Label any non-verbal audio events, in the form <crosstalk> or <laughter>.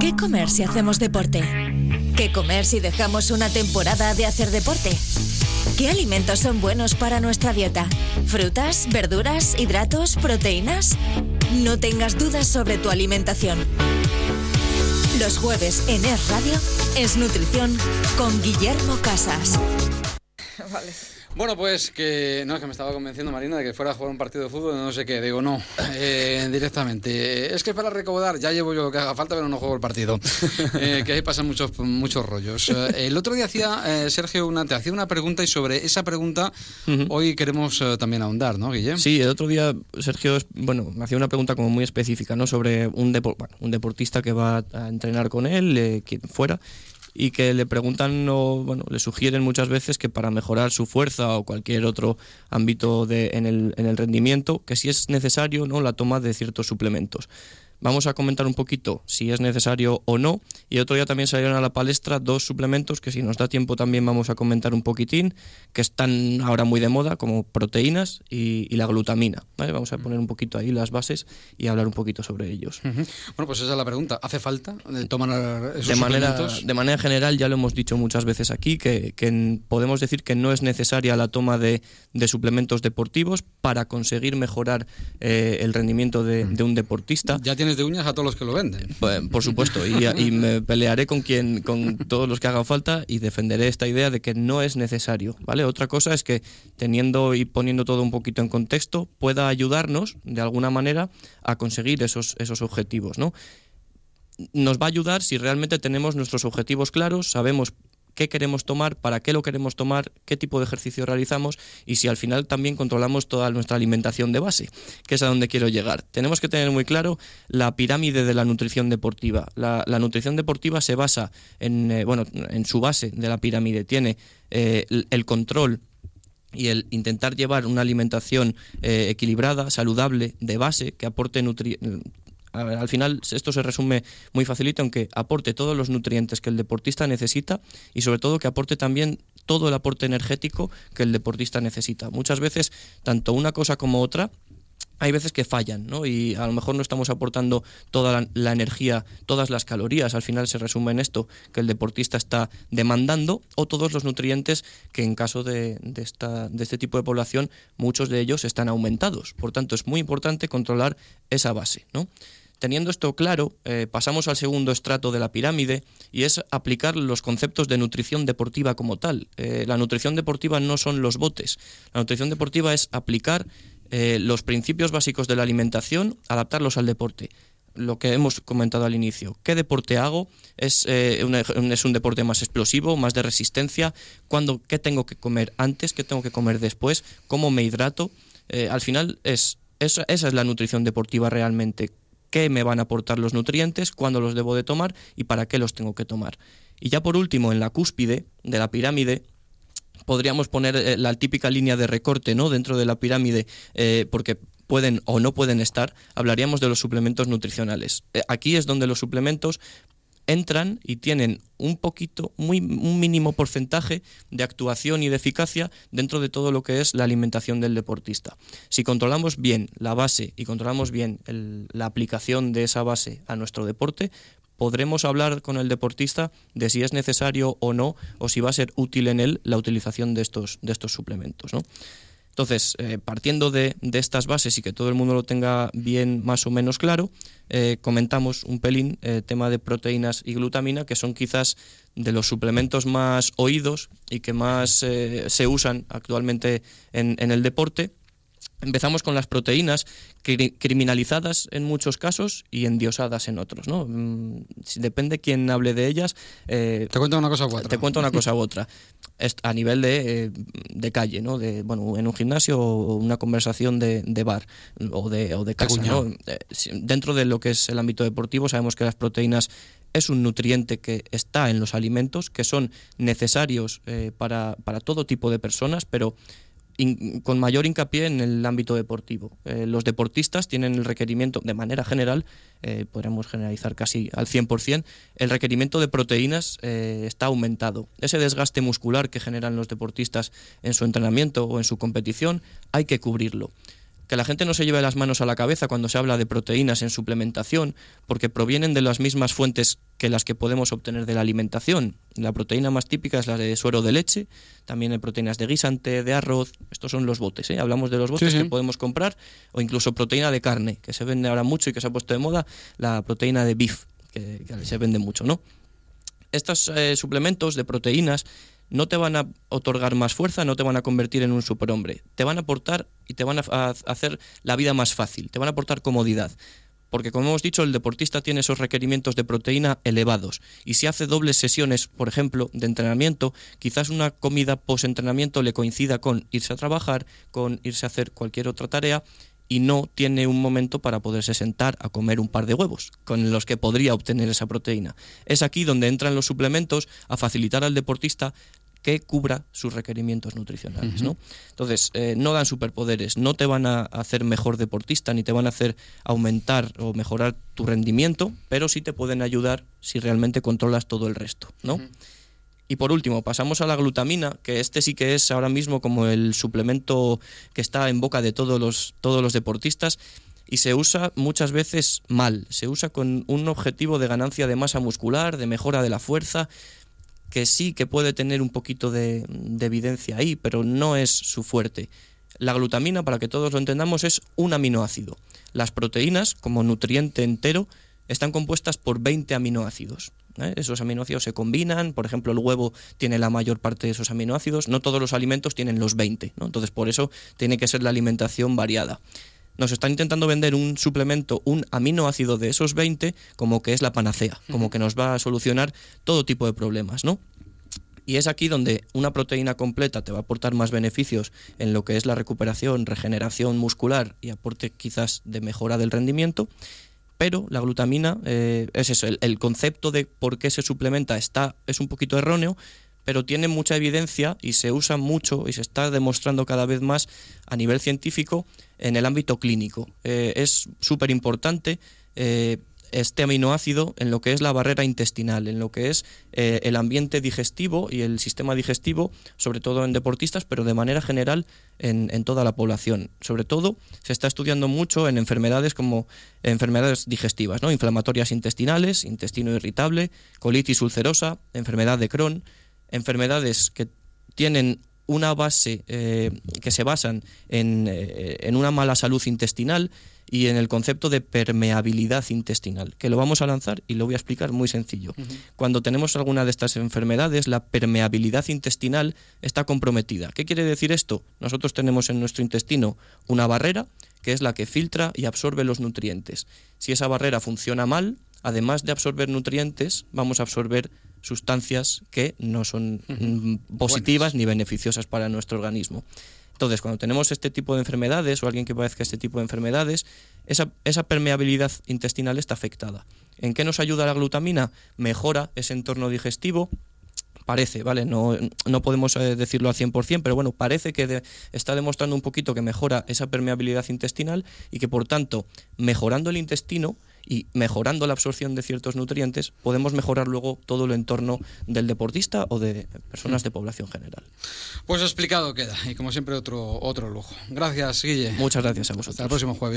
¿Qué comer si hacemos deporte? ¿Qué comer si dejamos una temporada de hacer deporte? ¿Qué alimentos son buenos para nuestra dieta? ¿Frutas, verduras, hidratos, proteínas? No tengas dudas sobre tu alimentación. Los jueves en Es Radio es Nutrición con Guillermo Casas. <laughs> Vale. Bueno, pues que no es que me estaba convenciendo Marina de que fuera a jugar un partido de fútbol, no sé qué. Digo, no, <laughs> eh, directamente. Es que para recaudar ya llevo yo lo que haga falta, pero no juego el partido. <laughs> Eh, que ahí pasan muchos, muchos rollos. Eh, el otro día hacía Sergio una, te hacía una pregunta y sobre esa pregunta hoy queremos también ahondar, ¿no, Guillermo? Sí, el otro día Sergio, bueno, me hacía una pregunta como muy específica, ¿no? Sobre un, un deportista que va a entrenar con él, quien fuera, y que le preguntan o bueno, le sugieren muchas veces que para mejorar su fuerza o cualquier otro ámbito de, en, el, en el rendimiento, que si es necesario ¿no? la toma de ciertos suplementos. Vamos a comentar un poquito si es necesario o no. Y otro día también salieron a la palestra dos suplementos que si nos da tiempo también vamos a comentar un poquitín, que están ahora muy de moda, como proteínas y, la glutamina. Vamos a poner un poquito ahí las bases y hablar un poquito sobre ellos. Bueno, pues esa es la pregunta. ¿Hace falta tomar esos de manera, suplementos? De manera general, ya lo hemos dicho muchas veces aquí, que, podemos decir que no es necesaria la toma de, suplementos deportivos para conseguir mejorar eh, el rendimiento de, de, un deportista. Ya tienes de uñas a todos los que lo venden. Pues, por supuesto, y, me pelearé con quien, con todos los que hagan falta y defenderé esta idea de que no es necesario, ¿vale? Otra cosa es que teniendo y poniendo todo un poquito en contexto pueda ayudarnos de alguna manera a conseguir esos, esos objetivos, ¿no? Nos va a ayudar si realmente tenemos nuestros objetivos claros, sabemos qué queremos tomar, para qué lo queremos tomar, qué tipo de ejercicio realizamos y si al final también controlamos toda nuestra alimentación de base, que es a donde quiero llegar. Tenemos que tener muy claro la pirámide de la nutrición deportiva. La, nutrición deportiva se basa en, eh, bueno, en su base de la pirámide. Tiene eh, el control y el intentar llevar una alimentación eh, equilibrada, saludable, de base, que aporte al final esto se resume muy facilito, aunque aporte todos los nutrientes que el deportista necesita y sobre todo que aporte también todo el aporte energético que el deportista necesita. Muchas veces, tanto una cosa como otra, hay veces que fallan, ¿no? Y a lo mejor no estamos aportando toda la, energía, todas las calorías. Al final se resume en esto que el deportista está demandando o todos los nutrientes que en caso de, esta, de este tipo de población, muchos de ellos están aumentados. Por tanto, es muy importante controlar esa base, ¿no? Teniendo esto claro, eh, pasamos al segundo estrato de la pirámide y es aplicar los conceptos de nutrición deportiva como tal. Eh, la nutrición deportiva no son los botes. La nutrición deportiva es aplicar eh, los principios básicos de la alimentación, adaptarlos al deporte. Lo que hemos comentado al inicio. ¿Qué deporte hago? ¿Es, un, deporte más explosivo, más de resistencia? ¿Cuándo, ¿Qué tengo que comer antes? ¿Qué tengo que comer después? ¿Cómo me hidrato? al final es esa, es la nutrición deportiva realmente qué me van a aportar los nutrientes, cuándo los debo de tomar y para qué los tengo que tomar. Y ya por último, en la cúspide de la pirámide, podríamos poner eh, la típica línea de recorte ¿no? dentro de la pirámide, eh, porque pueden o no pueden estar, hablaríamos de los suplementos nutricionales. Eh, aquí es donde los suplementos entran y tienen un poquito, muy, un mínimo porcentaje de actuación y de eficacia dentro de todo lo que es la alimentación del deportista. Si controlamos bien la base y controlamos bien la aplicación de esa base a nuestro deporte, podremos hablar con el deportista de si es necesario o no, o si va a ser útil en él la utilización de estos, de estos suplementos. ¿no? Entonces, eh, partiendo de, estas bases y que todo el mundo lo tenga bien más o menos claro, eh, comentamos un pelín el eh, tema de proteínas y glutamina, que son quizás de los suplementos más oídos y que más se usan actualmente en, en el deporte Empezamos con las proteínas, criminalizadas en muchos casos y endiosadas en otros. ¿no? Mm, depende quién hable de ellas. Eh, te cuento una cosa u otra. Te cuento una cosa u otra. A nivel de, eh, de calle, ¿no? de, bueno, en un gimnasio o una conversación de, de bar o de, o de casa. ¿no? Eh, dentro de lo que es el ámbito deportivo sabemos que las proteínas es un nutriente que está en los alimentos, que son necesarios para, para todo tipo de personas, pero con mayor hincapié en el ámbito deportivo. Eh, los deportistas tienen el requerimiento, de manera general, eh, podríamos generalizar casi al 100%, el requerimiento de proteínas eh, está aumentado. Ese desgaste muscular que generan los deportistas en su entrenamiento o en su competición hay que cubrirlo. Que la gente no se lleve las manos a la cabeza cuando se habla de proteínas en suplementación, porque provienen de las mismas fuentes que las que podemos obtener de la alimentación. La proteína más típica es la de suero de leche, también hay proteínas de guisante, de arroz, estos son los botes, ¿eh? hablamos de los botes que podemos comprar, o incluso proteína de carne, que se vende ahora mucho y que se ha puesto de moda, la proteína de beef, que, se vende mucho, ¿no? Estos eh, suplementos de proteínas no te van a otorgar más fuerza, no te van a convertir en un superhombre. Te van a aportar y te van a hacer la vida más fácil, te van a aportar comodidad. Porque como hemos dicho, el deportista tiene esos requerimientos de proteína elevados. Y si hace dobles sesiones, por ejemplo, de entrenamiento, quizás una comida post-entrenamiento le coincida con irse a trabajar, con irse a hacer cualquier otra tarea y no tiene un momento para poderse sentar a comer un par de huevos, con los que podría obtener esa proteína. Es aquí donde entran los suplementos a facilitar al deportista que cubra sus requerimientos nutricionales. ¿no? Entonces, eh, no dan superpoderes, no te van a hacer mejor deportista, ni te van a hacer aumentar o mejorar tu rendimiento, pero sí te pueden ayudar si realmente controlas todo el resto. ¿no? Y por último, pasamos a la glutamina, que este sí que es ahora mismo como el suplemento que está en boca de todos los, todos los deportistas y se usa muchas veces mal. Se usa con un objetivo de ganancia de masa muscular, de mejora de la fuerza, que sí que puede tener un poquito de, evidencia ahí, pero no es su fuerte. La glutamina, para que todos lo entendamos, es un aminoácido. Las proteínas, como nutriente entero, están compuestas por 20 aminoácidos. ¿Eh? Esos aminoácidos se combinan, por ejemplo, el huevo tiene la mayor parte de esos aminoácidos, no todos los alimentos tienen los 20, entonces por eso tiene que ser la alimentación variada nos están intentando vender un suplemento, un aminoácido de esos 20, como que es la panacea, como que nos va a solucionar todo tipo de problemas, ¿no? Y es aquí donde una proteína completa te va a aportar más beneficios en lo que es la recuperación, regeneración muscular y aporte quizás de mejora del rendimiento. Pero la glutamina eh, es eso, el, concepto de por qué se suplementa está, es un poquito erróneo, pero tiene mucha evidencia y se usa mucho y se está demostrando cada vez más a nivel científico en el ámbito clínico. Eh, es súper importante eh, este aminoácido en lo que es la barrera intestinal, en lo que es eh, el ambiente digestivo y el sistema digestivo, sobre todo en deportistas, pero de manera general en, en, toda la población. Sobre todo se está estudiando mucho en enfermedades como enfermedades digestivas, ¿no? inflamatorias intestinales, intestino irritable, colitis ulcerosa, enfermedad de Crohn enfermedades que tienen una base, eh, que se basan eh, en, una mala salud intestinal y en el concepto de permeabilidad intestinal, que lo vamos a lanzar y lo voy a explicar muy sencillo. Cuando tenemos alguna de estas enfermedades, la permeabilidad intestinal está comprometida. ¿Qué quiere decir esto? Nosotros tenemos en nuestro intestino una barrera que es la que filtra y absorbe los nutrientes. Si esa barrera funciona mal, además de absorber nutrientes, vamos a absorber sustancias que no son mm, positivas ni beneficiosas para nuestro organismo. Entonces, cuando tenemos este tipo de enfermedades o alguien que padezca este tipo de enfermedades, esa, esa, permeabilidad intestinal está afectada. ¿En qué nos ayuda la glutamina? Mejora ese entorno digestivo. Parece, ¿vale? No, no podemos eh, decirlo al 100%, pero bueno, parece que está demostrando un poquito que mejora esa permeabilidad intestinal y que por tanto, mejorando el intestino, y mejorando la absorción de ciertos nutrientes podemos mejorar luego todo el entorno del deportista o de personas de población general. Pues explicado queda y como siempre otro, otro lujo. Gracias, Guille. Muchas gracias a vosotros. Hasta el próximo jueves.